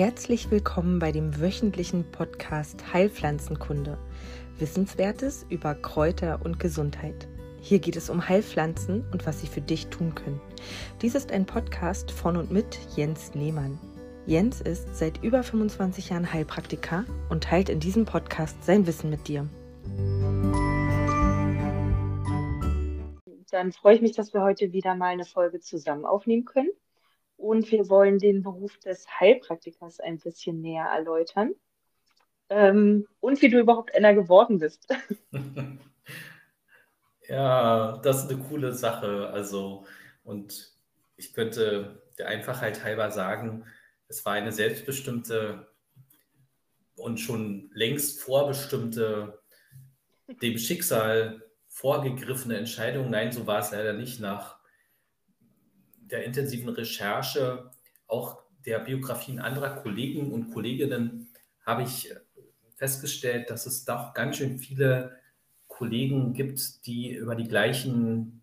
Herzlich willkommen bei dem wöchentlichen Podcast Heilpflanzenkunde. Wissenswertes über Kräuter und Gesundheit. Hier geht es um Heilpflanzen und was sie für dich tun können. Dies ist ein Podcast von und mit Jens Lehmann. Jens ist seit über 25 Jahren Heilpraktiker und teilt in diesem Podcast sein Wissen mit dir. Dann freue ich mich, dass wir heute wieder mal eine Folge zusammen aufnehmen können. Und wir wollen den Beruf des Heilpraktikers ein bisschen näher erläutern. Ähm, und wie du überhaupt einer geworden bist. Ja, das ist eine coole Sache. Also, und ich könnte der Einfachheit halber sagen, es war eine selbstbestimmte und schon längst vorbestimmte, dem Schicksal vorgegriffene Entscheidung. Nein, so war es leider nicht. Nach der intensiven Recherche, auch der Biografien anderer Kollegen und Kolleginnen, habe ich festgestellt, dass es doch ganz schön viele Kollegen gibt, die über die gleichen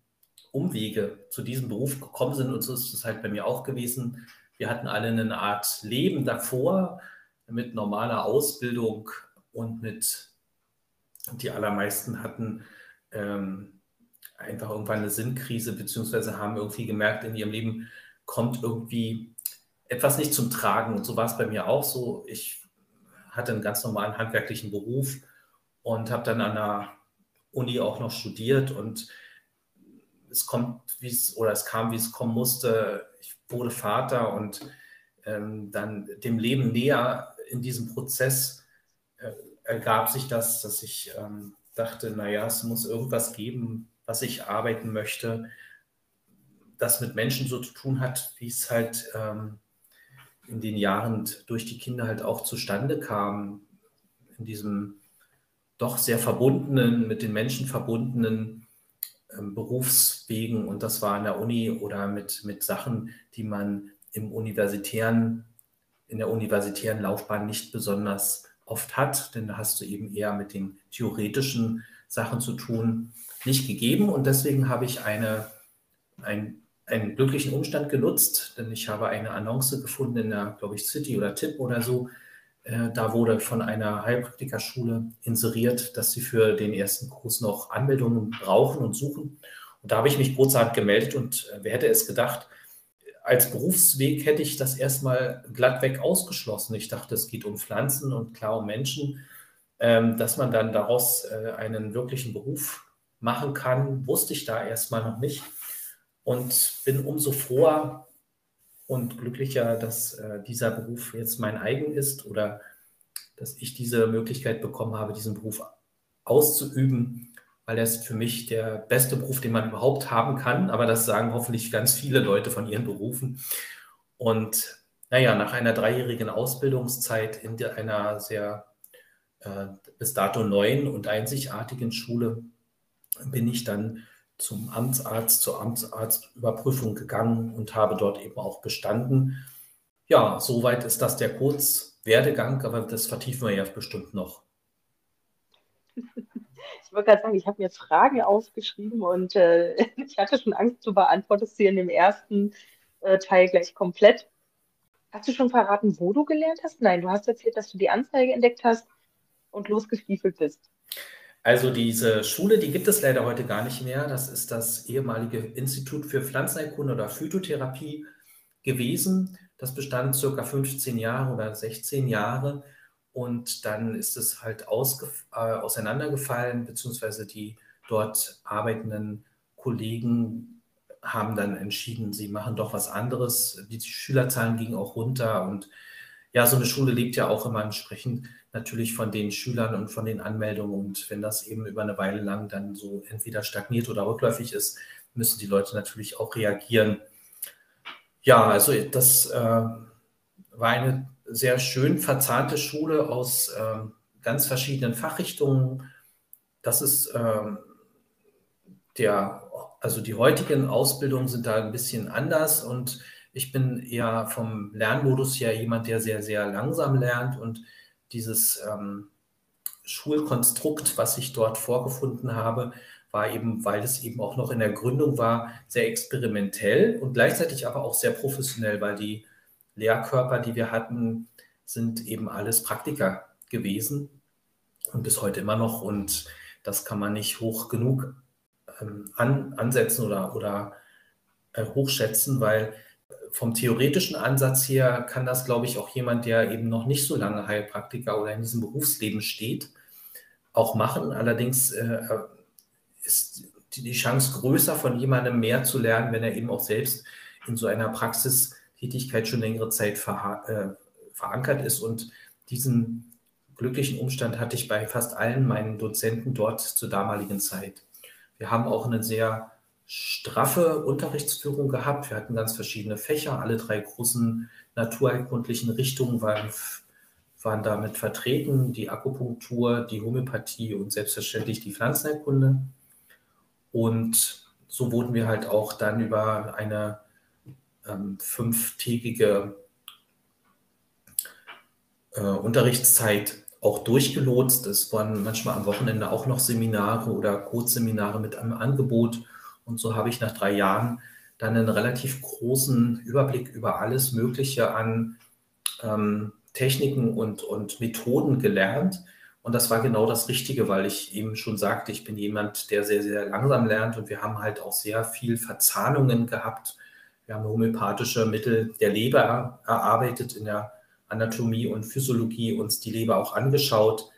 Umwege zu diesem Beruf gekommen sind. Und so ist es halt bei mir auch gewesen. Wir hatten alle eine Art Leben davor mit normaler Ausbildung und mit, die allermeisten hatten ähm, einfach irgendwann eine Sinnkrise, beziehungsweise haben irgendwie gemerkt, in ihrem Leben kommt irgendwie etwas nicht zum Tragen. Und so war es bei mir auch so. Ich hatte einen ganz normalen handwerklichen Beruf und habe dann an der Uni auch noch studiert und es kommt, wie es, oder es kam, wie es kommen musste. Ich wurde Vater und ähm, dann dem Leben näher in diesem Prozess äh, ergab sich das, dass ich ähm, dachte, naja, es muss irgendwas geben, was ich arbeiten möchte, das mit Menschen so zu tun hat, wie es halt ähm, in den Jahren durch die Kinder halt auch zustande kam, in diesem doch sehr verbundenen, mit den Menschen verbundenen ähm, Berufswegen. Und das war an der Uni oder mit, mit Sachen, die man im universitären, in der universitären Laufbahn nicht besonders oft hat, denn da hast du eben eher mit den theoretischen Sachen zu tun nicht gegeben und deswegen habe ich eine, ein, einen glücklichen Umstand genutzt, denn ich habe eine Annonce gefunden in der, glaube ich, City oder Tipp oder so. Äh, da wurde von einer Heilpraktikerschule inseriert, dass sie für den ersten Kurs noch Anmeldungen brauchen und suchen. Und da habe ich mich kurzerhand gemeldet und äh, wer hätte es gedacht, als Berufsweg hätte ich das erstmal glattweg ausgeschlossen. Ich dachte, es geht um Pflanzen und klar um Menschen. Ähm, dass man dann daraus äh, einen wirklichen Beruf machen kann, wusste ich da erstmal noch nicht und bin umso froher und glücklicher, dass äh, dieser Beruf jetzt mein eigen ist oder dass ich diese Möglichkeit bekommen habe, diesen Beruf auszuüben, weil er ist für mich der beste Beruf, den man überhaupt haben kann. Aber das sagen hoffentlich ganz viele Leute von ihren Berufen. Und naja, nach einer dreijährigen Ausbildungszeit in einer sehr äh, bis dato neuen und einzigartigen Schule bin ich dann zum Amtsarzt, zur Amtsarztüberprüfung gegangen und habe dort eben auch bestanden. Ja, soweit ist das der Kurzwerdegang, aber das vertiefen wir ja bestimmt noch. Ich wollte gerade sagen, ich habe mir Fragen aufgeschrieben und äh, ich hatte schon Angst, du beantwortest sie in dem ersten äh, Teil gleich komplett. Hast du schon verraten, wo du gelernt hast? Nein, du hast erzählt, dass du die Anzeige entdeckt hast und losgestiefelt bist. Also diese Schule, die gibt es leider heute gar nicht mehr. Das ist das ehemalige Institut für Pflanzenerkunde oder Phytotherapie gewesen. Das bestand circa 15 Jahre oder 16 Jahre. Und dann ist es halt äh, auseinandergefallen, beziehungsweise die dort arbeitenden Kollegen haben dann entschieden, sie machen doch was anderes. Die Schülerzahlen gingen auch runter und ja, so eine Schule lebt ja auch immer entsprechend natürlich von den Schülern und von den Anmeldungen. Und wenn das eben über eine Weile lang dann so entweder stagniert oder rückläufig ist, müssen die Leute natürlich auch reagieren. Ja, also das äh, war eine sehr schön verzahnte Schule aus äh, ganz verschiedenen Fachrichtungen. Das ist äh, der, also die heutigen Ausbildungen sind da ein bisschen anders und ich bin eher vom Lernmodus her jemand, der sehr, sehr langsam lernt und dieses ähm, Schulkonstrukt, was ich dort vorgefunden habe, war eben, weil es eben auch noch in der Gründung war, sehr experimentell und gleichzeitig aber auch sehr professionell, weil die Lehrkörper, die wir hatten, sind eben alles Praktiker gewesen und bis heute immer noch. Und das kann man nicht hoch genug ähm, an, ansetzen oder, oder äh, hochschätzen, weil vom theoretischen Ansatz her kann das, glaube ich, auch jemand, der eben noch nicht so lange Heilpraktiker oder in diesem Berufsleben steht, auch machen. Allerdings äh, ist die Chance größer, von jemandem mehr zu lernen, wenn er eben auch selbst in so einer Praxistätigkeit schon längere Zeit ver äh, verankert ist. Und diesen glücklichen Umstand hatte ich bei fast allen meinen Dozenten dort zur damaligen Zeit. Wir haben auch eine sehr straffe Unterrichtsführung gehabt. Wir hatten ganz verschiedene Fächer. Alle drei großen naturheilkundlichen Richtungen waren, waren damit vertreten. Die Akupunktur, die Homöopathie und selbstverständlich die Pflanzenheilkunde. Und so wurden wir halt auch dann über eine ähm, fünftägige äh, Unterrichtszeit auch durchgelotst. Es waren manchmal am Wochenende auch noch Seminare oder Kurzseminare mit einem Angebot. Und so habe ich nach drei Jahren dann einen relativ großen Überblick über alles Mögliche an ähm, Techniken und, und Methoden gelernt. Und das war genau das Richtige, weil ich eben schon sagte, ich bin jemand, der sehr, sehr langsam lernt und wir haben halt auch sehr viel Verzahnungen gehabt. Wir haben homöopathische Mittel der Leber erarbeitet in der Anatomie und Physiologie uns die Leber auch angeschaut.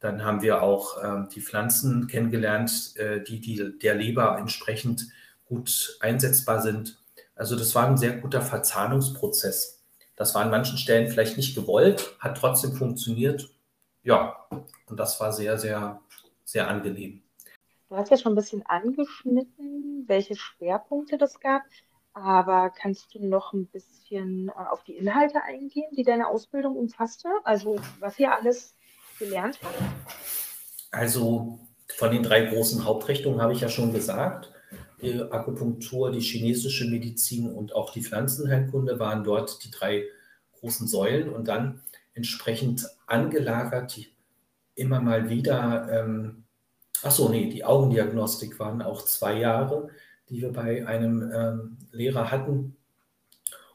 Dann haben wir auch äh, die Pflanzen kennengelernt, äh, die, die der Leber entsprechend gut einsetzbar sind. Also das war ein sehr guter Verzahnungsprozess. Das war an manchen Stellen vielleicht nicht gewollt, hat trotzdem funktioniert. Ja, und das war sehr, sehr, sehr angenehm. Du hast ja schon ein bisschen angeschnitten, welche Schwerpunkte das gab. Aber kannst du noch ein bisschen äh, auf die Inhalte eingehen, die deine Ausbildung umfasste? Also was ihr alles gelernt? Also von den drei großen Hauptrichtungen habe ich ja schon gesagt. Die Akupunktur, die chinesische Medizin und auch die Pflanzenheilkunde waren dort die drei großen Säulen und dann entsprechend angelagert immer mal wieder, ähm, ach so, nee, die Augendiagnostik waren auch zwei Jahre die wir bei einem ähm, Lehrer hatten.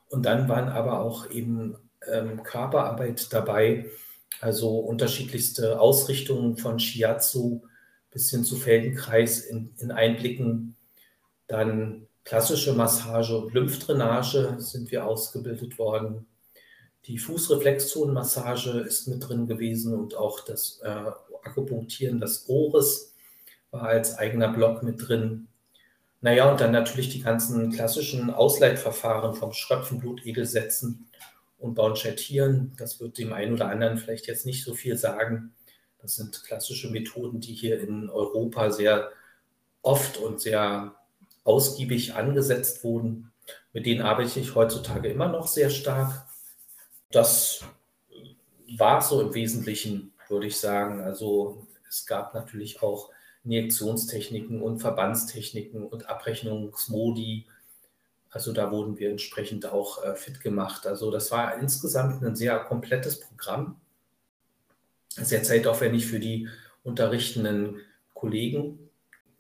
Und dann waren aber auch eben ähm, Körperarbeit dabei, also unterschiedlichste Ausrichtungen von Shiatsu bis hin zu Feldenkreis in, in Einblicken. Dann klassische Massage und Lymphdrainage sind wir ausgebildet worden. Die Fußreflexzonenmassage ist mit drin gewesen und auch das äh, Akupunktieren des Ohres war als eigener Block mit drin. Naja, und dann natürlich die ganzen klassischen Ausleitverfahren vom Schröpfen, Blutegel setzen und Baunchettieren. Das wird dem einen oder anderen vielleicht jetzt nicht so viel sagen. Das sind klassische Methoden, die hier in Europa sehr oft und sehr ausgiebig angesetzt wurden. Mit denen arbeite ich heutzutage immer noch sehr stark. Das war so im Wesentlichen, würde ich sagen. Also es gab natürlich auch Injektionstechniken und Verbandstechniken und Abrechnungsmodi. Also da wurden wir entsprechend auch äh, fit gemacht. Also das war insgesamt ein sehr komplettes Programm. Sehr zeitaufwendig für die unterrichtenden Kollegen.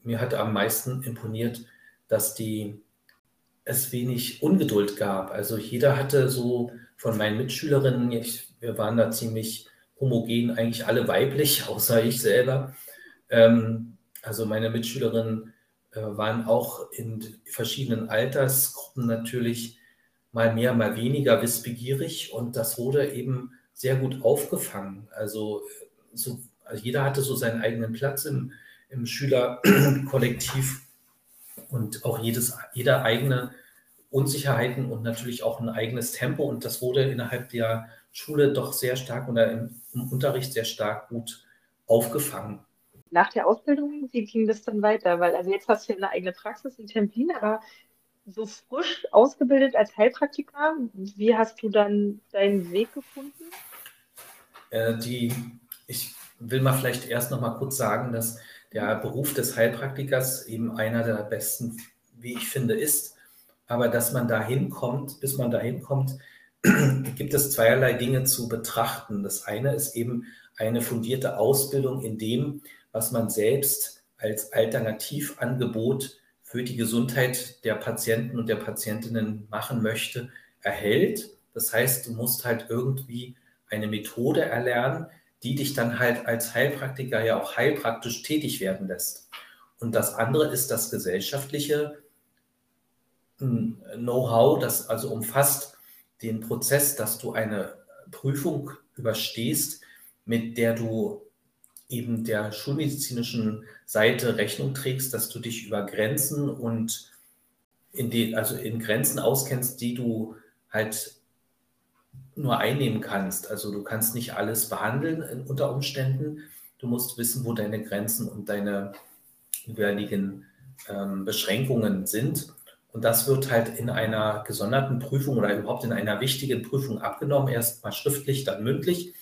Mir hat am meisten imponiert, dass die es wenig Ungeduld gab. Also jeder hatte so von meinen Mitschülerinnen, ich, wir waren da ziemlich homogen, eigentlich alle weiblich, außer ich selber. Ähm, also meine Mitschülerinnen waren auch in verschiedenen Altersgruppen natürlich mal mehr, mal weniger wissbegierig und das wurde eben sehr gut aufgefangen. Also, so, also jeder hatte so seinen eigenen Platz im, im Schülerkollektiv und auch jedes, jeder eigene Unsicherheiten und natürlich auch ein eigenes Tempo und das wurde innerhalb der Schule doch sehr stark oder im, im Unterricht sehr stark gut aufgefangen nach der Ausbildung, wie ging das dann weiter? Weil also jetzt hast du ja eine eigene Praxis in Templin, aber so frisch ausgebildet als Heilpraktiker, wie hast du dann deinen Weg gefunden? Äh, die, ich will mal vielleicht erst noch mal kurz sagen, dass der Beruf des Heilpraktikers eben einer der besten, wie ich finde, ist. Aber dass man da hinkommt, bis man da hinkommt, gibt es zweierlei Dinge zu betrachten. Das eine ist eben eine fundierte Ausbildung in dem, was man selbst als Alternativangebot für die Gesundheit der Patienten und der Patientinnen machen möchte, erhält. Das heißt, du musst halt irgendwie eine Methode erlernen, die dich dann halt als Heilpraktiker ja auch heilpraktisch tätig werden lässt. Und das andere ist das gesellschaftliche hm, Know-how, das also umfasst den Prozess, dass du eine Prüfung überstehst, mit der du eben der schulmedizinischen Seite Rechnung trägst, dass du dich über Grenzen und in die, also in Grenzen auskennst, die du halt nur einnehmen kannst. Also du kannst nicht alles behandeln unter Umständen. Du musst wissen, wo deine Grenzen und deine jeweiligen ähm, Beschränkungen sind. Und das wird halt in einer gesonderten Prüfung oder überhaupt in einer wichtigen Prüfung abgenommen, erst mal schriftlich, dann mündlich.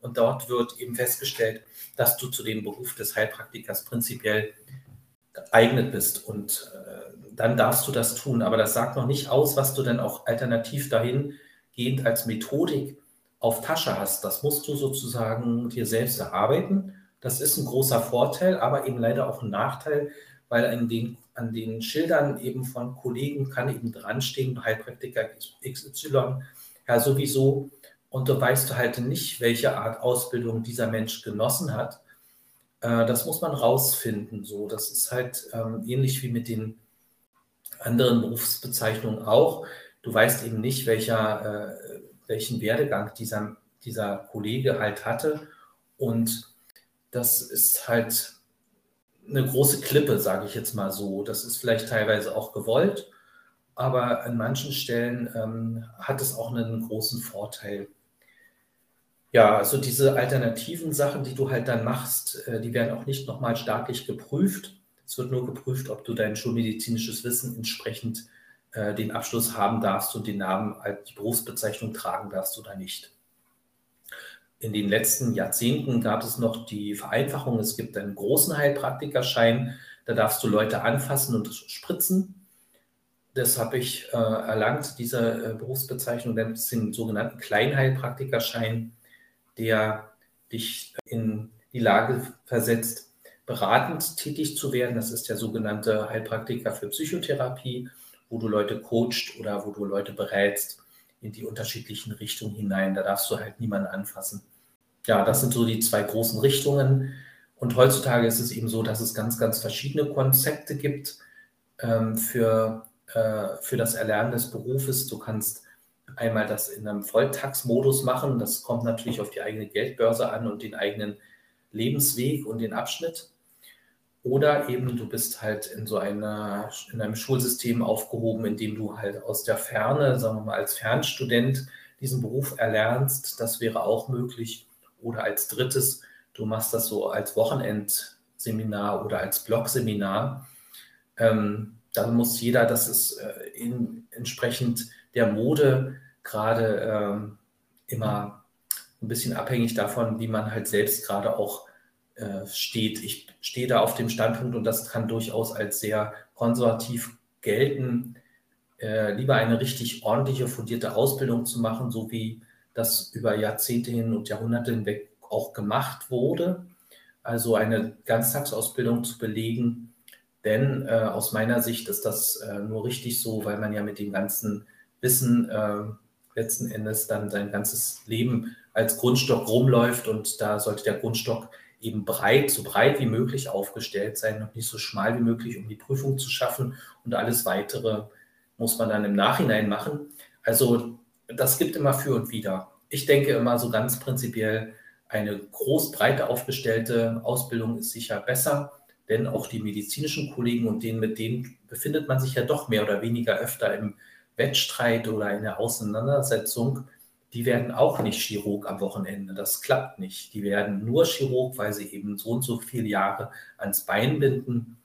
Und dort wird eben festgestellt, dass du zu dem Beruf des Heilpraktikers prinzipiell geeignet bist. Und äh, dann darfst du das tun. Aber das sagt noch nicht aus, was du dann auch alternativ dahingehend als Methodik auf Tasche hast. Das musst du sozusagen dir selbst erarbeiten. Das ist ein großer Vorteil, aber eben leider auch ein Nachteil, weil an den, an den Schildern eben von Kollegen kann eben dranstehen, Heilpraktiker XY, ja sowieso und du weißt halt nicht, welche Art Ausbildung dieser Mensch genossen hat. Äh, das muss man rausfinden. So, das ist halt ähm, ähnlich wie mit den anderen Berufsbezeichnungen auch. Du weißt eben nicht, welcher, äh, welchen Werdegang dieser, dieser Kollege halt hatte. Und das ist halt eine große Klippe, sage ich jetzt mal so. Das ist vielleicht teilweise auch gewollt, aber an manchen Stellen ähm, hat es auch einen großen Vorteil. Ja, also diese alternativen Sachen, die du halt dann machst, äh, die werden auch nicht nochmal staatlich geprüft. Es wird nur geprüft, ob du dein schulmedizinisches Wissen entsprechend äh, den Abschluss haben darfst und den Namen, die Berufsbezeichnung tragen darfst oder nicht. In den letzten Jahrzehnten gab es noch die Vereinfachung. Es gibt einen großen Heilpraktikerschein. Da darfst du Leute anfassen und spritzen. Das habe ich äh, erlangt, diese äh, Berufsbezeichnung. Den sogenannten Kleinheilpraktikerschein der dich in die Lage versetzt, beratend tätig zu werden. Das ist der sogenannte Heilpraktiker für Psychotherapie, wo du Leute coacht oder wo du Leute berätst in die unterschiedlichen Richtungen hinein. Da darfst du halt niemanden anfassen. Ja, das sind so die zwei großen Richtungen. Und heutzutage ist es eben so, dass es ganz, ganz verschiedene Konzepte gibt ähm, für, äh, für das Erlernen des Berufes. Du kannst einmal das in einem Volltaxmodus machen. Das kommt natürlich auf die eigene Geldbörse an und den eigenen Lebensweg und den Abschnitt. Oder eben du bist halt in so einer, in einem Schulsystem aufgehoben, in dem du halt aus der Ferne, sagen wir mal als Fernstudent, diesen Beruf erlernst. Das wäre auch möglich. Oder als drittes, du machst das so als Wochenendseminar oder als Blogseminar. Ähm, dann muss jeder, das ist äh, in, entsprechend der Mode gerade ähm, immer ein bisschen abhängig davon, wie man halt selbst gerade auch äh, steht. Ich stehe da auf dem Standpunkt und das kann durchaus als sehr konservativ gelten, äh, lieber eine richtig ordentliche, fundierte Ausbildung zu machen, so wie das über Jahrzehnte hin und Jahrhunderte hinweg auch gemacht wurde. Also eine Ganztagsausbildung zu belegen, denn äh, aus meiner Sicht ist das äh, nur richtig so, weil man ja mit dem ganzen Wissen äh, letzten Endes dann sein ganzes Leben als Grundstock rumläuft und da sollte der Grundstock eben breit, so breit wie möglich aufgestellt sein und nicht so schmal wie möglich, um die Prüfung zu schaffen und alles weitere muss man dann im Nachhinein machen. Also das gibt immer für und wider. Ich denke immer so ganz prinzipiell, eine groß breite aufgestellte Ausbildung ist sicher besser, denn auch die medizinischen Kollegen und denen, mit denen befindet man sich ja doch mehr oder weniger öfter im Wettstreit oder eine Auseinandersetzung, die werden auch nicht Chirurg am Wochenende. Das klappt nicht. Die werden nur Chirurg, weil sie eben so und so viele Jahre ans Bein binden.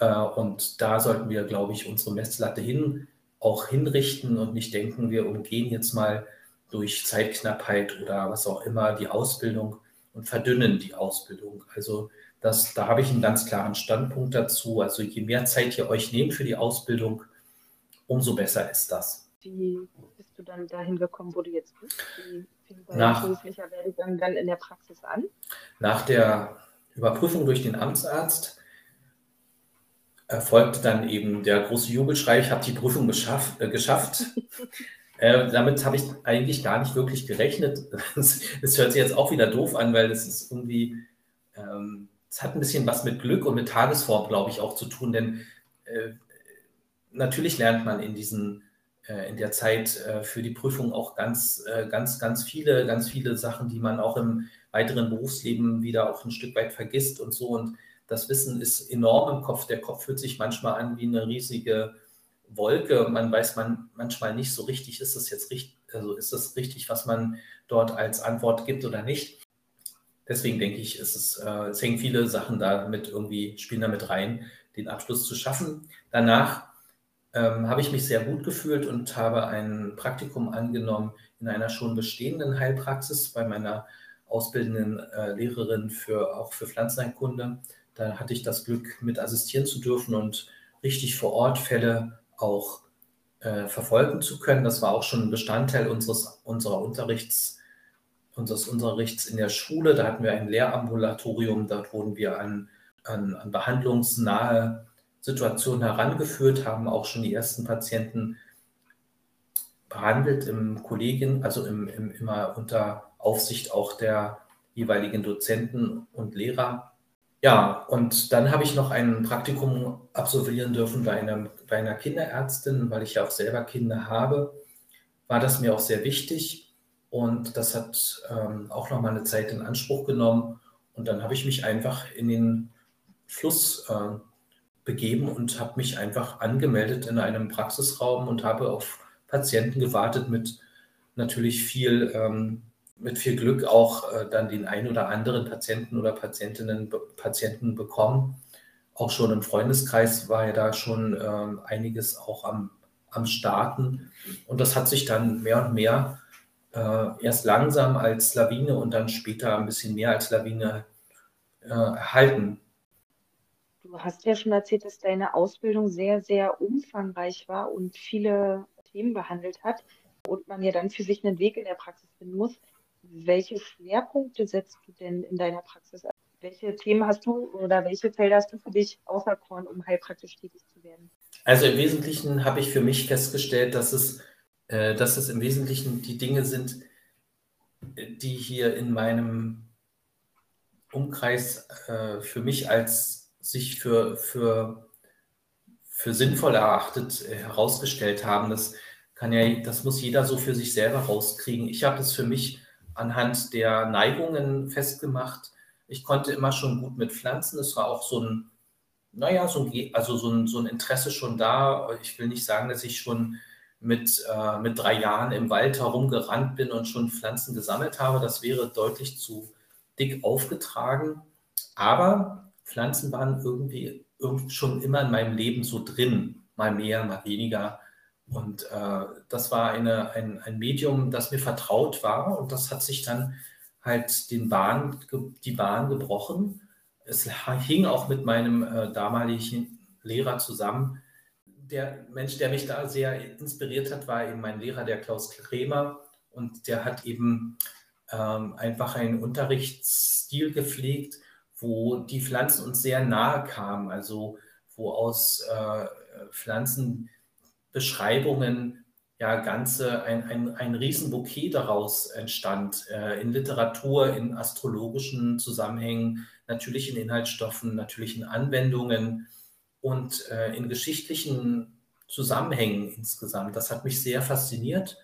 Äh, und da sollten wir, glaube ich, unsere Messlatte hin auch hinrichten und nicht denken, wir umgehen jetzt mal durch Zeitknappheit oder was auch immer die Ausbildung und verdünnen die Ausbildung. Also das, da habe ich einen ganz klaren Standpunkt dazu. Also je mehr Zeit ihr euch nehmt für die Ausbildung, umso besser ist das. Wie bist du dann dahin gekommen, wo du jetzt bist? Wie fing dein beruflicher Werdegang dann in der Praxis an? Nach der Überprüfung durch den Amtsarzt erfolgte dann eben der große Jubelschrei, ich habe die Prüfung geschaff, äh, geschafft. Äh, damit habe ich eigentlich gar nicht wirklich gerechnet. Es hört sich jetzt auch wieder doof an, weil es ist irgendwie, ähm, es hat ein bisschen was mit Glück und mit Tagesform, glaube ich, auch zu tun, denn äh, natürlich lernt man in diesen äh, in der Zeit äh, für die Prüfung auch ganz, äh, ganz, ganz viele, ganz viele Sachen, die man auch im weiteren Berufsleben wieder auch ein Stück weit vergisst und so. Und das Wissen ist enorm im Kopf. Der Kopf fühlt sich manchmal an wie eine riesige Wolke. Man weiß man manchmal nicht so richtig, ist das jetzt richtig, also ist das richtig, was man dort als Antwort gibt oder nicht. Deswegen denke ich, ist es, es hängen viele Sachen da mit irgendwie, spielen damit rein, den Abschluss zu schaffen. Danach ähm, habe ich mich sehr gut gefühlt und habe ein Praktikum angenommen in einer schon bestehenden Heilpraxis bei meiner ausbildenden äh, Lehrerin für auch für Pflanzenheilkunde. Da hatte ich das Glück, mit assistieren zu dürfen und richtig vor Ort Fälle auch äh, verfolgen zu können. Das war auch schon ein Bestandteil unseres, unserer Unterrichts, unseres Unterrichts in der Schule. Da hatten wir ein Lehrambulatorium, dort wurden wir an, an, an behandlungsnahe Situationen herangeführt, haben auch schon die ersten Patienten behandelt im Kollegien, also im, im, immer unter Aufsicht auch der jeweiligen Dozenten und Lehrer. Ja, und dann habe ich noch ein Praktikum absolvieren dürfen bei einer, bei einer Kinderärztin, weil ich ja auch selber Kinder habe, war das mir auch sehr wichtig und das hat ähm, auch noch mal eine Zeit in Anspruch genommen und dann habe ich mich einfach in den Fluss äh, begeben und habe mich einfach angemeldet in einem Praxisraum und habe auf Patienten gewartet mit natürlich viel, ähm, mit viel Glück auch äh, dann den ein oder anderen Patienten oder Patientinnen, Patienten bekommen. Auch schon im Freundeskreis war ja da schon ähm, einiges auch am, am Starten. Und das hat sich dann mehr und mehr äh, erst langsam als Lawine und dann später ein bisschen mehr als Lawine äh, erhalten. Du hast ja schon erzählt, dass deine Ausbildung sehr, sehr umfangreich war und viele Themen behandelt hat und man ja dann für sich einen Weg in der Praxis finden muss. Welche Schwerpunkte setzt du denn in deiner Praxis? Welche Themen hast du oder welche Felder hast du für dich auserkoren, um heilpraktisch tätig zu werden? Also im Wesentlichen habe ich für mich festgestellt, dass es, äh, dass es im Wesentlichen die Dinge sind, die hier in meinem Umkreis äh, für mich als sich für, für, für sinnvoll erachtet äh, herausgestellt haben. Das kann ja, das muss jeder so für sich selber rauskriegen. Ich habe das für mich anhand der Neigungen festgemacht. Ich konnte immer schon gut mit Pflanzen. Es war auch so ein, naja, so ein, also so ein, so ein Interesse schon da. Ich will nicht sagen, dass ich schon mit, äh, mit drei Jahren im Wald herumgerannt bin und schon Pflanzen gesammelt habe. Das wäre deutlich zu dick aufgetragen. Aber Pflanzen waren irgendwie, schon immer in meinem Leben so drin, mal mehr, mal weniger. Und äh, das war eine, ein, ein Medium, das mir vertraut war und das hat sich dann halt den Bahn, die Bahn gebrochen. Es hing auch mit meinem äh, damaligen Lehrer zusammen. Der Mensch, der mich da sehr inspiriert hat, war eben mein Lehrer, der Klaus Kremer. Und der hat eben ähm, einfach einen Unterrichtsstil gepflegt, wo die Pflanzen uns sehr nahe kamen, also wo aus äh, Pflanzenbeschreibungen ja ganze ein, ein, ein Riesenbouquet daraus entstand, äh, in Literatur, in astrologischen Zusammenhängen, natürlich in Inhaltsstoffen, natürlich in Anwendungen und äh, in geschichtlichen Zusammenhängen insgesamt. Das hat mich sehr fasziniert.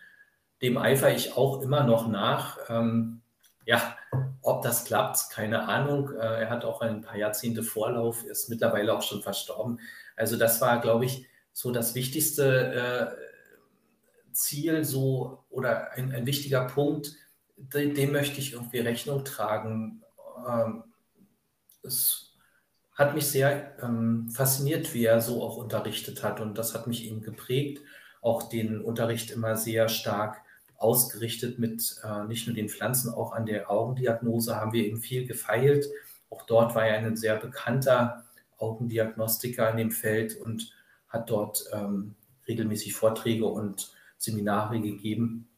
Dem eifere ich auch immer noch nach. Ähm, ja, ob das klappt, keine Ahnung. Äh, er hat auch ein paar Jahrzehnte Vorlauf, ist mittlerweile auch schon verstorben. Also das war, glaube ich, so das wichtigste äh, Ziel so oder ein, ein wichtiger Punkt, dem, dem, möchte ich irgendwie Rechnung tragen. Ähm, es hat mich sehr ähm, fasziniert, wie er so auch unterrichtet hat und das hat mich eben geprägt, auch den Unterricht immer sehr stark ausgerichtet mit äh, nicht nur den Pflanzen, auch an der Augendiagnose haben wir eben viel gefeilt. Auch dort war er ein sehr bekannter Augendiagnostiker in dem Feld und hat dort ähm, regelmäßig Vorträge und Seminare gegeben.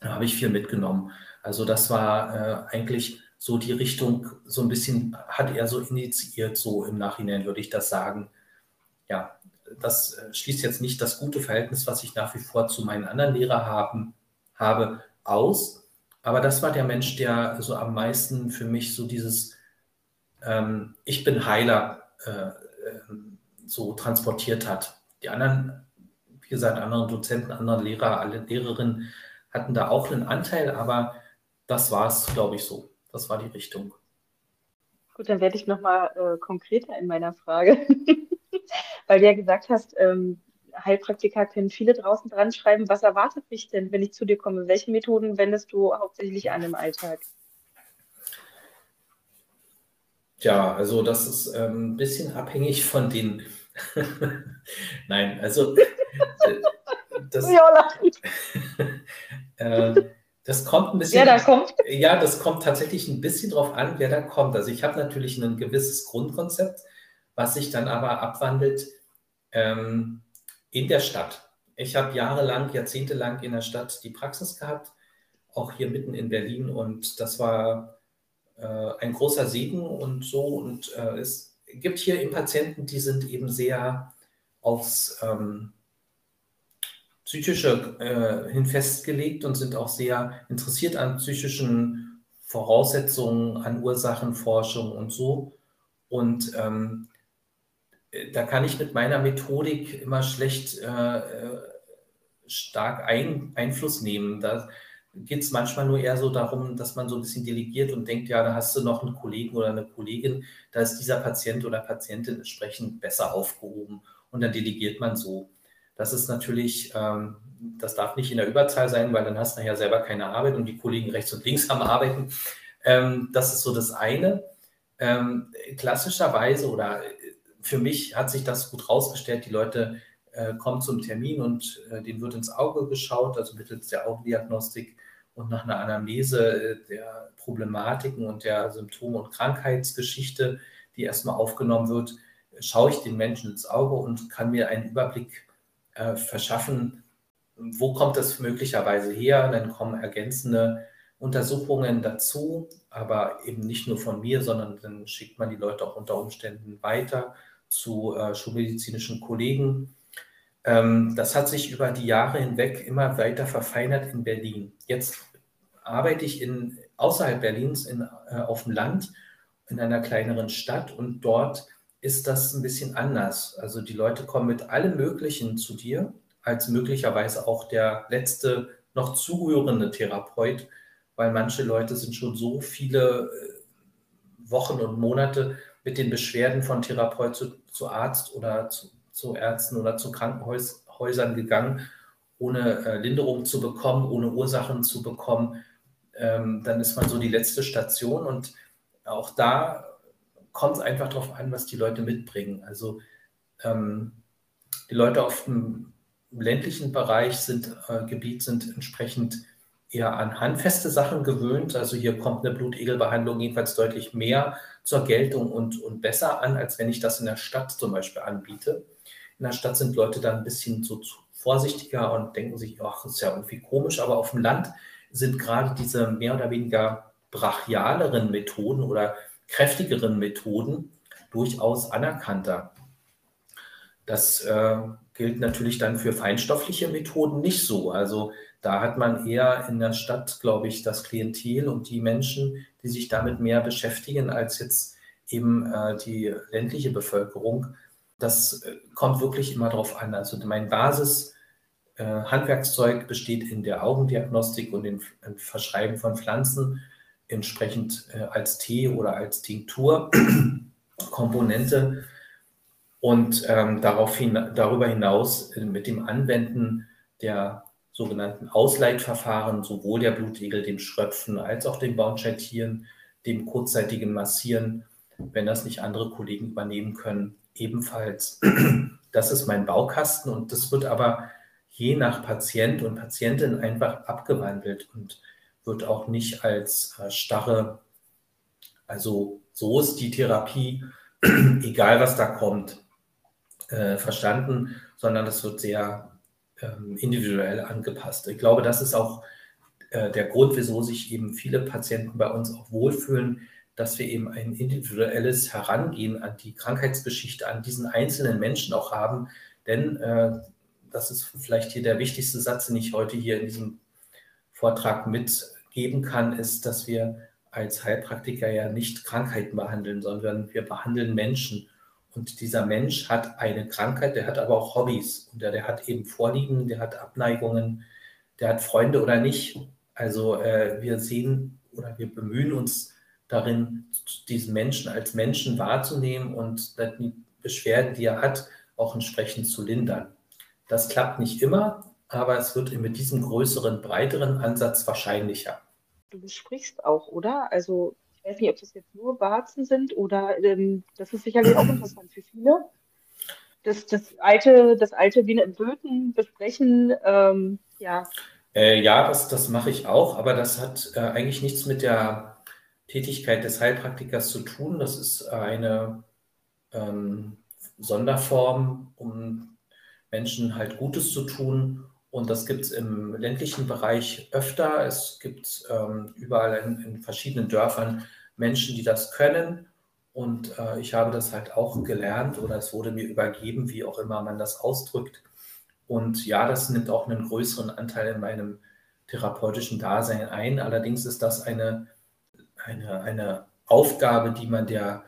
Da habe ich viel mitgenommen. Also das war äh, eigentlich so die Richtung, so ein bisschen hat er so initiiert, so im Nachhinein würde ich das sagen. Ja, das äh, schließt jetzt nicht das gute Verhältnis, was ich nach wie vor zu meinen anderen Lehrern haben, habe, aus. Aber das war der Mensch, der so am meisten für mich so dieses ähm, Ich bin Heiler äh, äh, so transportiert hat. Die anderen, wie gesagt, anderen Dozenten, anderen Lehrer, alle Lehrerinnen hatten da auch einen Anteil, aber das war es, glaube ich, so. Das war die Richtung. Gut, dann werde ich nochmal äh, konkreter in meiner Frage, weil du ja gesagt hast, ähm, Heilpraktiker können viele draußen dran schreiben. Was erwartet mich denn, wenn ich zu dir komme? Welche Methoden wendest du hauptsächlich an im Alltag? Ja, also das ist ähm, ein bisschen abhängig von den. Nein, also äh, das, ja, äh, das kommt ein bisschen. Wer da kommt? Ja, das kommt tatsächlich ein bisschen drauf an, wer da kommt. Also ich habe natürlich ein gewisses Grundkonzept, was sich dann aber abwandelt ähm, in der Stadt. Ich habe jahrelang, jahrzehntelang in der Stadt die Praxis gehabt, auch hier mitten in Berlin und das war äh, ein großer Segen und so. Und äh, es gibt hier eben Patienten, die sind eben sehr aufs ähm, Psychische äh, hin festgelegt und sind auch sehr interessiert an psychischen Voraussetzungen, an Ursachenforschung und so. Und ähm, da kann ich mit meiner Methodik immer schlecht äh, äh stark ein, Einfluss nehmen. Da, geht es manchmal nur eher so darum, dass man so ein bisschen delegiert und denkt, ja, da hast du noch einen Kollegen oder eine Kollegin, da ist dieser Patient oder Patientin entsprechend besser aufgehoben und dann delegiert man so. Das ist natürlich, ähm, das darf nicht in der Überzahl sein, weil dann hast du nachher selber keine Arbeit und die Kollegen rechts und links haben Arbeiten. Ähm, das ist so das eine. Ähm, klassischerweise oder für mich hat sich das gut rausgestellt, die Leute äh, kommen zum Termin und äh, denen wird ins Auge geschaut, also mittels der Augendiagnostik und nach einer Anamnese äh, der Problematiken und der Symptome und Krankheitsgeschichte, die erstmal aufgenommen wird, schaue ich den Menschen ins Auge und kann mir einen Überblick äh, verschaffen, wo kommt das möglicherweise her. Dann kommen ergänzende Untersuchungen dazu, aber eben nicht nur von mir, sondern dann schickt man die Leute auch unter Umständen weiter zu äh, schulmedizinischen Kollegen. Ähm, das hat sich über die Jahre hinweg immer weiter verfeinert in Berlin. Jetzt arbeite ich in, außerhalb Berlins in, äh, auf dem Land, in einer kleineren Stadt und dort ist das ein bisschen anders. Also die Leute kommen mit allem Möglichen zu dir, als möglicherweise auch der letzte noch zuhörende Therapeut, weil manche Leute sind schon so viele äh, Wochen und Monate mit den Beschwerden von Therapeut zu, zu Arzt oder zu, zu Ärzten oder zu Krankenhäusern gegangen, ohne äh, Linderung zu bekommen, ohne Ursachen zu bekommen ähm, dann ist man so die letzte Station und auch da kommt es einfach darauf an, was die Leute mitbringen. Also ähm, die Leute auf dem ländlichen Bereich sind, äh, Gebiet sind entsprechend eher an handfeste Sachen gewöhnt. Also hier kommt eine Blutegelbehandlung jedenfalls deutlich mehr zur Geltung und, und besser an, als wenn ich das in der Stadt zum Beispiel anbiete. In der Stadt sind Leute dann ein bisschen so vorsichtiger und denken sich, ach, ist ja irgendwie komisch, aber auf dem Land sind gerade diese mehr oder weniger brachialeren Methoden oder kräftigeren Methoden durchaus anerkannter. Das äh, gilt natürlich dann für feinstoffliche Methoden nicht so. Also da hat man eher in der Stadt, glaube ich, das Klientel und die Menschen, die sich damit mehr beschäftigen, als jetzt eben äh, die ländliche Bevölkerung. Das äh, kommt wirklich immer darauf an. Also mein Basis äh, besteht in der Augendiagnostik und im, Verschreiben von Pflanzen, entsprechend äh, als Tee oder als Tinkturkomponente. Und ähm, darauf darüber hinaus äh, mit dem Anwenden der sogenannten Ausleitverfahren, sowohl der Blutegel, dem Schröpfen, als auch dem Baunchettieren, dem kurzzeitigen Massieren, wenn das nicht andere Kollegen übernehmen können, ebenfalls. Das ist mein Baukasten und das wird aber je nach Patient und Patientin einfach abgewandelt und wird auch nicht als äh, starre, also so ist die Therapie, egal was da kommt, äh, verstanden, sondern es wird sehr individuell angepasst. Ich glaube, das ist auch äh, der Grund, wieso sich eben viele Patienten bei uns auch wohlfühlen, dass wir eben ein individuelles Herangehen an die Krankheitsgeschichte, an diesen einzelnen Menschen auch haben, Denn äh, das ist vielleicht hier der wichtigste Satz, den ich heute hier in diesem Vortrag mitgeben kann, ist, dass wir als Heilpraktiker ja nicht Krankheiten behandeln, sondern wir behandeln Menschen. Und dieser Mensch hat eine Krankheit, der hat aber auch Hobbys und der, der hat eben Vorlieben, der hat Abneigungen, der hat Freunde oder nicht. Also äh, wir sehen oder wir bemühen uns darin, diesen Menschen als Menschen wahrzunehmen und die Beschwerden, die er hat, auch entsprechend zu lindern. Das klappt nicht immer, aber es wird mit diesem größeren, breiteren Ansatz wahrscheinlicher. Du besprichst auch, oder? Also ich weiß nicht, ob das jetzt nur Warzen sind oder ähm, das ist sicherlich auch interessant für viele. Das, das alte, das alte Wiener Böten besprechen, ähm, ja. Äh, ja, das, das mache ich auch, aber das hat äh, eigentlich nichts mit der Tätigkeit des Heilpraktikers zu tun. Das ist eine ähm, Sonderform, um Menschen halt Gutes zu tun. Und das gibt es im ländlichen Bereich öfter. Es gibt ähm, überall in, in, verschiedenen Dörfern Menschen, die das können. Und äh, ich habe das halt auch gelernt oder es wurde mir übergeben, wie auch immer man das ausdrückt. Und ja, das nimmt auch einen größeren Anteil in meinem therapeutischen Dasein ein. Allerdings ist das eine, eine, eine Aufgabe, die man der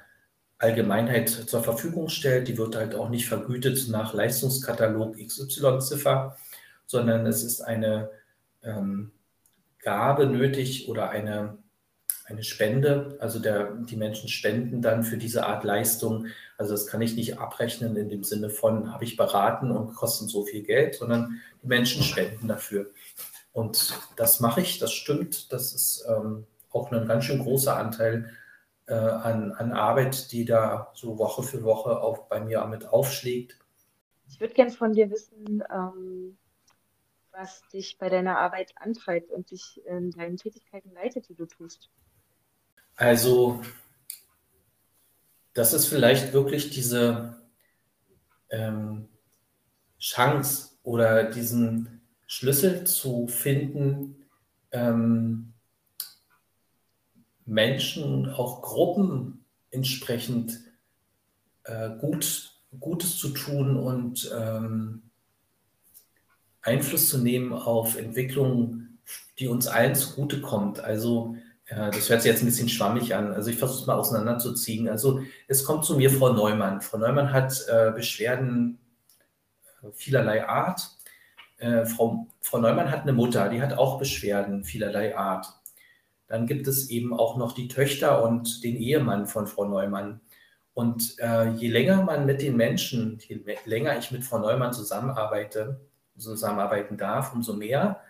Allgemeinheit zur Verfügung stellt. Die wird halt auch nicht vergütet nach Leistungskatalog XY-Ziffer, sondern es ist eine ähm, Gabe nötig oder eine, eine Spende. Also der, die Menschen spenden dann für diese Art Leistung. Also das kann ich nicht abrechnen in dem Sinne von, habe ich beraten und kosten so viel Geld, sondern die Menschen spenden dafür. Und das mache ich, das stimmt. Das ist ähm, auch ein ganz schön großer Anteil äh, an, an Arbeit, die da so Woche für Woche auch bei mir mit aufschlägt. Ich würde gerne von dir wissen, ähm, was dich bei deiner Arbeit antreibt und dich in deinen Tätigkeiten leitet, die du tust. Also, das ist vielleicht wirklich diese ähm, Chance oder diesen Schlüssel zu finden, ähm, Menschen, auch Gruppen entsprechend äh, gut, Gutes zu tun und ähm, Einfluss zu nehmen auf Entwicklungen, die uns allen zugutekommt. Also das hört sich jetzt ein bisschen schwammig an. Also ich versuche es mal auseinanderzuziehen. Also es kommt zu mir Frau Neumann. Frau Neumann hat äh, Beschwerden äh, vielerlei Art. Äh, Frau, Frau Neumann hat eine Mutter, die hat auch Beschwerden vielerlei Art. Dann gibt es eben auch noch die Töchter und den Ehemann von Frau Neumann. Und äh, je länger man mit den Menschen, je länger ich mit Frau Neumann zusammenarbeite, zusammenarbeiten darf, umso mehr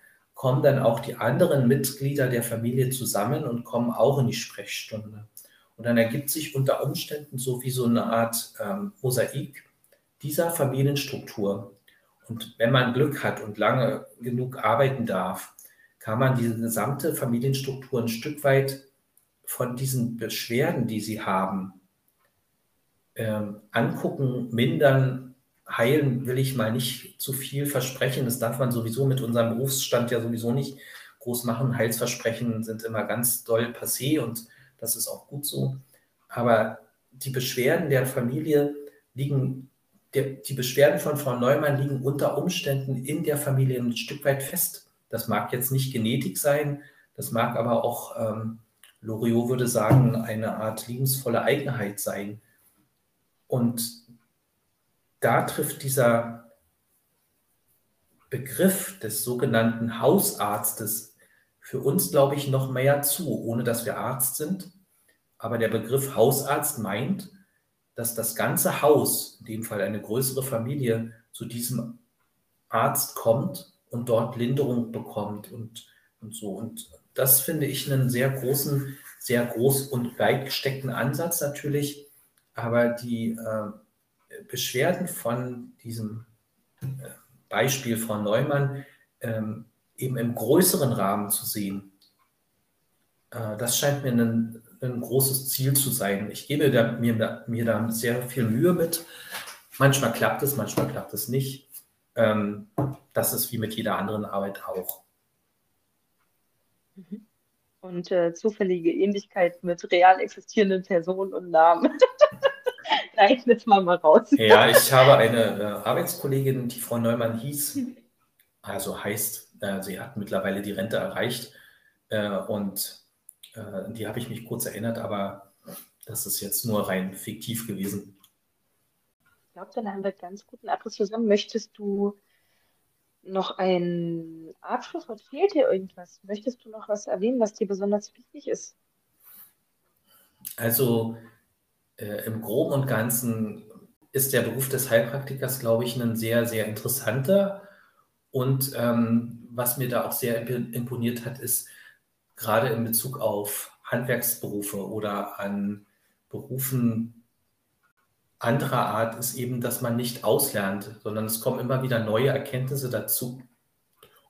kommen dann auch die anderen Mitglieder der Familie zusammen und kommen auch in die Sprechstunde. Und dann ergibt sich unter Umständen so wie so eine Art ähm, Mosaik dieser Familienstruktur. Und wenn man Glück hat und lange genug arbeiten darf, kann man diese gesamte Familienstruktur ein Stück weit von diesen Beschwerden, die sie haben, ähm, angucken, mindern, heilen, will ich mal nicht zu viel versprechen. Das darf man sowieso mit unserem Berufsstand ja sowieso nicht groß machen. Heilsversprechen sind immer ganz doll passé und das ist auch gut so. Aber die Beschwerden der Familie liegen, der, die Beschwerden von Frau Neumann liegen unter Umständen in der Familie ein Stück weit fest. Das mag jetzt nicht Genetik sein, das mag aber auch, ähm, Loriot würde sagen, eine Art liebensvolle Eigenheit sein. Und da trifft dieser Begriff des sogenannten Hausarztes für uns, glaube ich, noch mehr zu, ohne dass wir Arzt sind. Aber der Begriff Hausarzt meint, dass das ganze Haus, in dem Fall eine größere Familie, zu diesem Arzt kommt und dort Linderung bekommt und, und so. Und das finde ich einen sehr großen, sehr groß und weit gesteckten Ansatz natürlich. Aber die äh, Beschwerden von diesem äh, Beispiel von Neumann ähm, eben im größeren Rahmen zu sehen, äh, das scheint mir ein, ein, großes Ziel zu sein. Ich gebe da, mir, mir da sehr viel Mühe mit. Manchmal klappt es, manchmal klappt es nicht. Ähm, das ist wie mit jeder anderen Arbeit auch. Mhm. Und äh, zufällige Ähnlichkeit mit real existierenden Personen und Namen. schneiden das mal, mal raus. Ja, ich habe eine äh, Arbeitskollegin, die Frau Neumann hieß, also heißt, äh, sie hat mittlerweile die Rente erreicht äh, und äh, die habe ich mich kurz erinnert, aber das ist jetzt nur rein fiktiv gewesen. Ich glaube, dann haben wir ganz guten Abriss zusammen. Möchtest du noch ein Abschlusswort? Fehlt dir irgendwas? Möchtest du noch was erwähnen, was dir besonders wichtig ist? Also äh, im Groben und Ganzen ist der Beruf des Heilpraktikers, glaube ich, ein sehr, sehr interessanter. Und ähm, was mir da auch sehr imponiert hat, ist gerade in Bezug auf Handwerksberufe oder an Berufen anderer Art, ist eben, dass man nicht auslernt, sondern es kommen immer wieder neue Erkenntnisse dazu.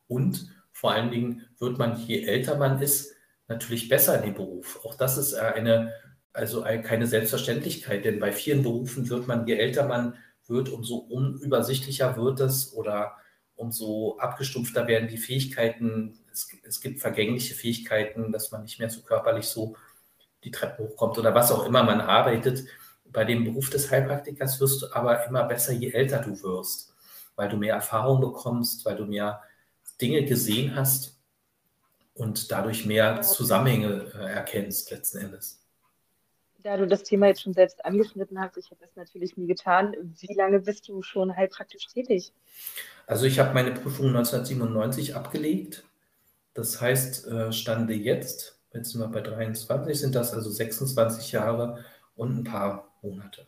Und vor allen Dingen wird man, je älter man ist, natürlich besser in dem Beruf. Auch das ist eine also keine Selbstverständlichkeit, denn bei vielen Berufen wird man, je älter man wird, umso unübersichtlicher wird es oder umso abgestumpfter werden die Fähigkeiten. Es, es gibt vergängliche Fähigkeiten, dass man nicht mehr so körperlich so die Treppe hochkommt oder was auch immer man arbeitet. Bei dem Beruf des Heilpraktikers wirst du aber immer besser, je älter du wirst, weil du mehr Erfahrung bekommst, weil du mehr Dinge gesehen hast und dadurch mehr Zusammenhänge äh, erkennst letzten Endes. Da du das Thema jetzt schon selbst angeschnitten hast, ich habe das natürlich nie getan. Wie lange bist du schon heilpraktisch tätig? Also ich habe meine Prüfung 1997 abgelegt. Das heißt, äh, stande jetzt, jetzt sind wir bei 23, sind das also 26 Jahre und ein paar Monate.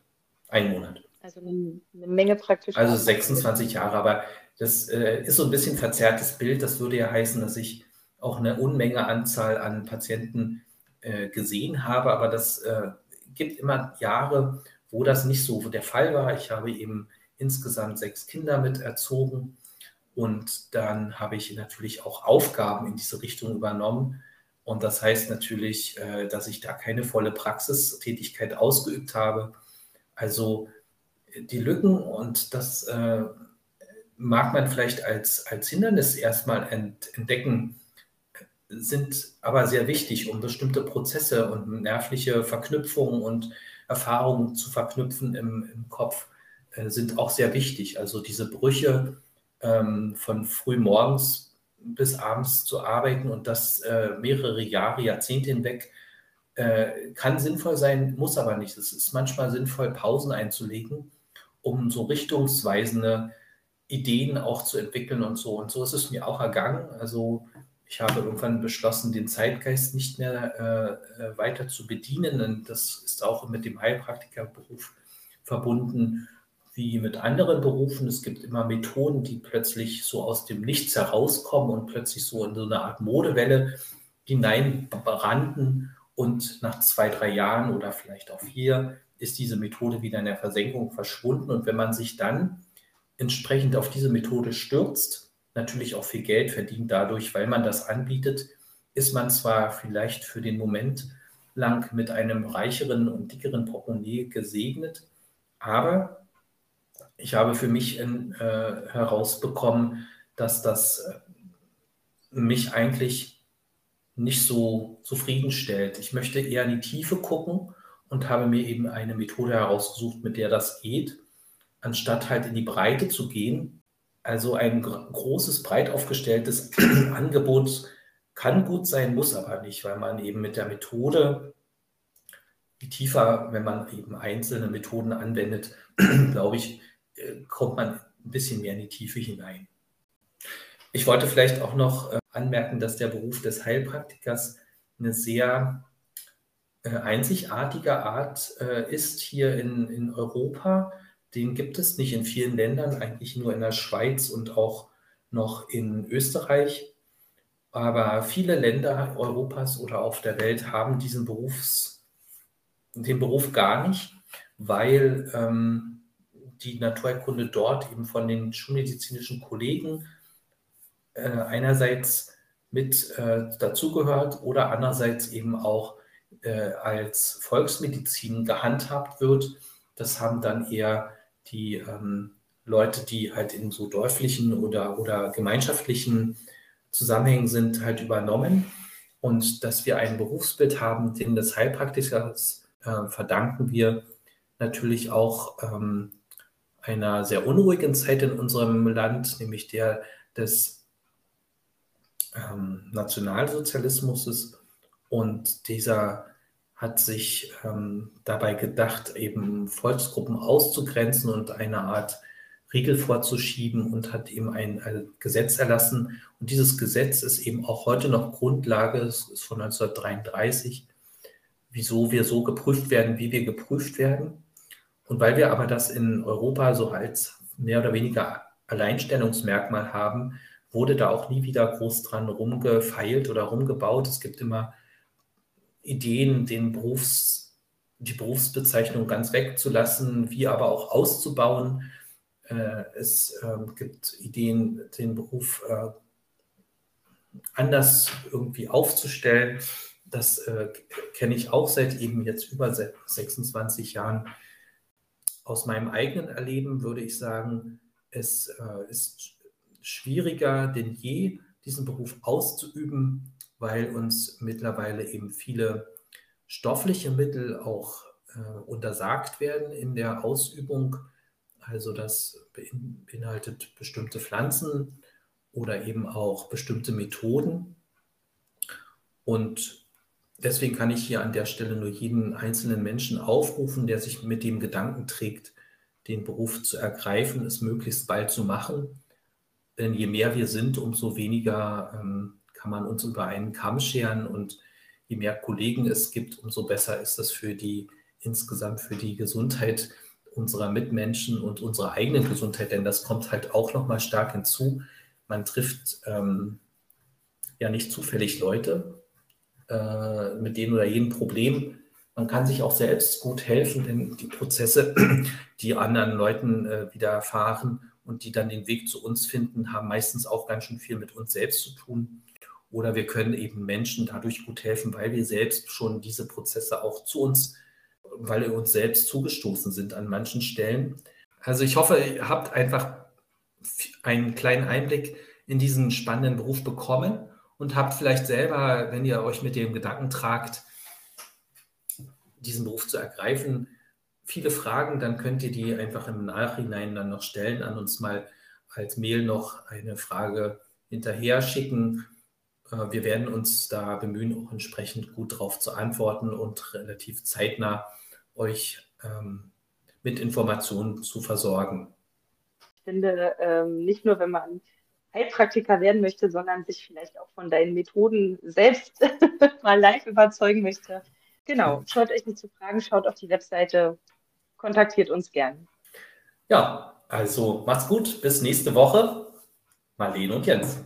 Ein Monat. Also eine, eine Menge praktisch. Also 26 Jahre, aber das äh, ist so ein bisschen verzerrtes Bild. Das würde ja heißen, dass ich auch eine Unmenge Anzahl an Patienten äh, gesehen habe, aber das gibt immer Jahre, wo das nicht so der Fall war. Ich habe eben insgesamt sechs Kinder mit erzogen und dann habe ich natürlich auch Aufgaben in diese Richtung übernommen. Und das heißt natürlich, äh, dass ich da keine volle Praxistätigkeit ausgeübt habe. Also die Lücken und das äh, mag man vielleicht als, als Hindernis erstmal entdecken, sind aber sehr wichtig, um bestimmte Prozesse und nervliche Verknüpfungen und Erfahrungen zu verknüpfen im, im Kopf, äh, sind auch sehr wichtig. Also diese Brüche ähm, von früh morgens bis abends zu arbeiten und das äh, mehrere Jahre, Jahrzehnte hinweg, äh, kann sinnvoll sein, muss aber nicht. Es ist manchmal sinnvoll, Pausen einzulegen, um so richtungsweisende Ideen auch zu entwickeln und so. Und so ist es mir auch ergangen. Also ich habe irgendwann beschlossen, den Zeitgeist nicht mehr äh, äh, weiter zu bedienen. Und das ist auch mit dem Heilpraktikerberuf verbunden wie mit anderen Berufen. Es gibt immer Methoden, die plötzlich so aus dem Nichts herauskommen und plötzlich so in so eine Art Modewelle hineinbranden. Und nach zwei, drei Jahren oder vielleicht auch vier ist diese Methode wieder in der Versenkung verschwunden. Und wenn man sich dann entsprechend auf diese Methode stürzt, natürlich auch viel Geld verdient dadurch, weil man das anbietet, ist man zwar vielleicht für den Moment lang mit einem reicheren und dickeren Portemonnaie gesegnet, aber ich habe für mich in, äh, herausbekommen, dass das äh, mich eigentlich nicht so zufriedenstellt. Ich möchte eher in die Tiefe gucken und habe mir eben eine Methode herausgesucht, mit der das geht, anstatt halt in die Breite zu gehen also ein großes, breit aufgestelltes Angebot kann gut sein, muss aber nicht, weil man eben mit der Methode, die tiefer, wenn man eben einzelne Methoden anwendet, glaube ich, äh, kommt man ein bisschen mehr in die Tiefe hinein. Ich wollte vielleicht auch noch äh, anmerken, dass der Beruf des Heilpraktikers eine sehr äh, einzigartige Art ist hier in, in Europa den gibt es nicht in vielen Ländern, eigentlich nur in der Schweiz und auch noch in Österreich. Aber viele Länder Europas oder auf der Welt haben diesen Berufs, den Beruf gar nicht, weil ähm, die Naturerkunde dort eben von den schulmedizinischen Kollegen äh, einerseits mit äh, dazugehört oder andererseits eben auch äh, als Volksmedizin gehandhabt wird. Das haben dann eher die ähm, Leute, die halt in so dörflichen oder, oder gemeinschaftlichen Zusammenhängen sind, halt übernommen. Und dass wir ein Berufsbild haben, den des Heilpraktikers äh, verdanken wir natürlich auch ähm, einer sehr unruhigen Zeit in unserem Land, nämlich der des ähm, Nationalsozialismus. Und dieser hat sich ähm, dabei gedacht, eben Volksgruppen auszugrenzen und eine Art Riegel vorzuschieben und hat eben ein, ein, Gesetz erlassen. Und dieses Gesetz ist eben auch heute noch Grundlage, es ist von 1933, wieso wir so geprüft werden, wie wir geprüft werden. Und weil wir aber das in Europa so als mehr oder weniger Alleinstellungsmerkmal haben, wurde da auch nie wieder groß dran rumgefeilt oder rumgebaut. Es gibt immer Ideen, den Berufs, die Berufsbezeichnung ganz wegzulassen, wie aber auch auszubauen. Äh, es ähm, gibt Ideen, den Beruf äh, anders irgendwie aufzustellen. Das äh, kenne ich auch seit eben jetzt über 26 Jahren. Aus meinem eigenen Erleben würde ich sagen, es ist schwieriger denn je, diesen Beruf auszuüben, weil uns mittlerweile eben viele stoffliche Mittel auch äh, untersagt werden in der Ausübung. Also das beinhaltet bestimmte Pflanzen oder eben auch bestimmte Methoden. Und deswegen kann ich hier an der Stelle nur jeden einzelnen Menschen aufrufen, der sich mit dem Gedanken trägt, den Beruf zu ergreifen, es möglichst bald zu machen. Denn je mehr wir sind, umso weniger ähm, kann man uns über einen Kamm scheren und je mehr Kollegen es gibt, umso besser ist das für die insgesamt für die Gesundheit unserer Mitmenschen und unserer eigenen Gesundheit, denn das kommt halt auch nochmal stark hinzu. Man trifft ähm, ja nicht zufällig Leute äh, mit denen oder jedem Problem. Man kann sich auch selbst gut helfen, denn die Prozesse, die anderen Leuten äh, widerfahren und die dann den Weg zu uns finden, haben meistens auch ganz schön viel mit uns selbst zu tun. Oder wir können eben Menschen dadurch gut helfen, weil wir selbst schon diese Prozesse auch zu uns weil wir uns selbst zugestoßen sind an manchen Stellen. Also ich hoffe, ihr habt einfach einen kleinen Einblick in diesen spannenden Beruf bekommen und habt vielleicht selber, wenn ihr euch mit dem Gedanken tragt, diesen Beruf zu ergreifen, viele Fragen, dann könnt ihr die einfach im Nachhinein dann noch stellen, an uns mal als Mail noch eine Frage hinterher schicken. Äh, wir werden uns da bemühen, auch entsprechend gut darauf zu antworten und relativ zeitnah euch ähm, mit Informationen zu versorgen. Ich finde, ähm, nicht nur, wenn man Heilpraktiker werden möchte, sondern sich vielleicht auch von deinen Methoden selbst mal live überzeugen möchte. Genau, schaut euch nicht zu Fragen, schaut auf die Webseite, kontaktiert uns gern. Ja, also macht's gut, bis nächste Woche. Marlene und Jens.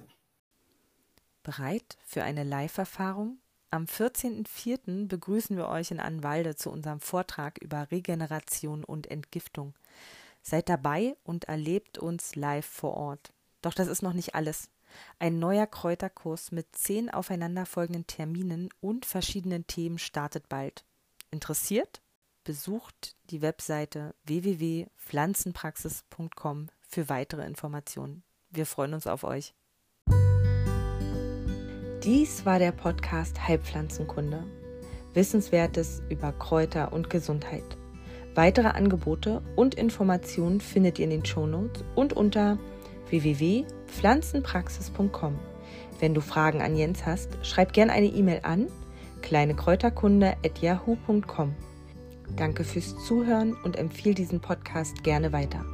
Bereit für eine Live-Erfahrung? Am 14.04. begrüßen wir euch in Anwalde zu unserem Vortrag über Regeneration und Entgiftung. Seid dabei und erlebt uns live vor Ort. Doch das ist noch nicht alles. Ein neuer Kräuterkurs mit zehn aufeinanderfolgenden Terminen und verschiedenen Themen startet bald. Interessiert? Besucht die Webseite www.pflanzenpraxis.com für weitere Informationen. Wir freuen uns auf euch. Dies war der Podcast Heilpflanzenkunde. Wissenswertes über Kräuter und Gesundheit. Weitere Angebote und Informationen findet ihr in den Shownotes und unter www.pflanzenpraxis.com. Wenn du Fragen an Jens hast, schreib gerne eine E-Mail an kleinekräuterkunde@yahoo.com. Danke fürs Zuhören und empfehle diesen Podcast gerne weiter.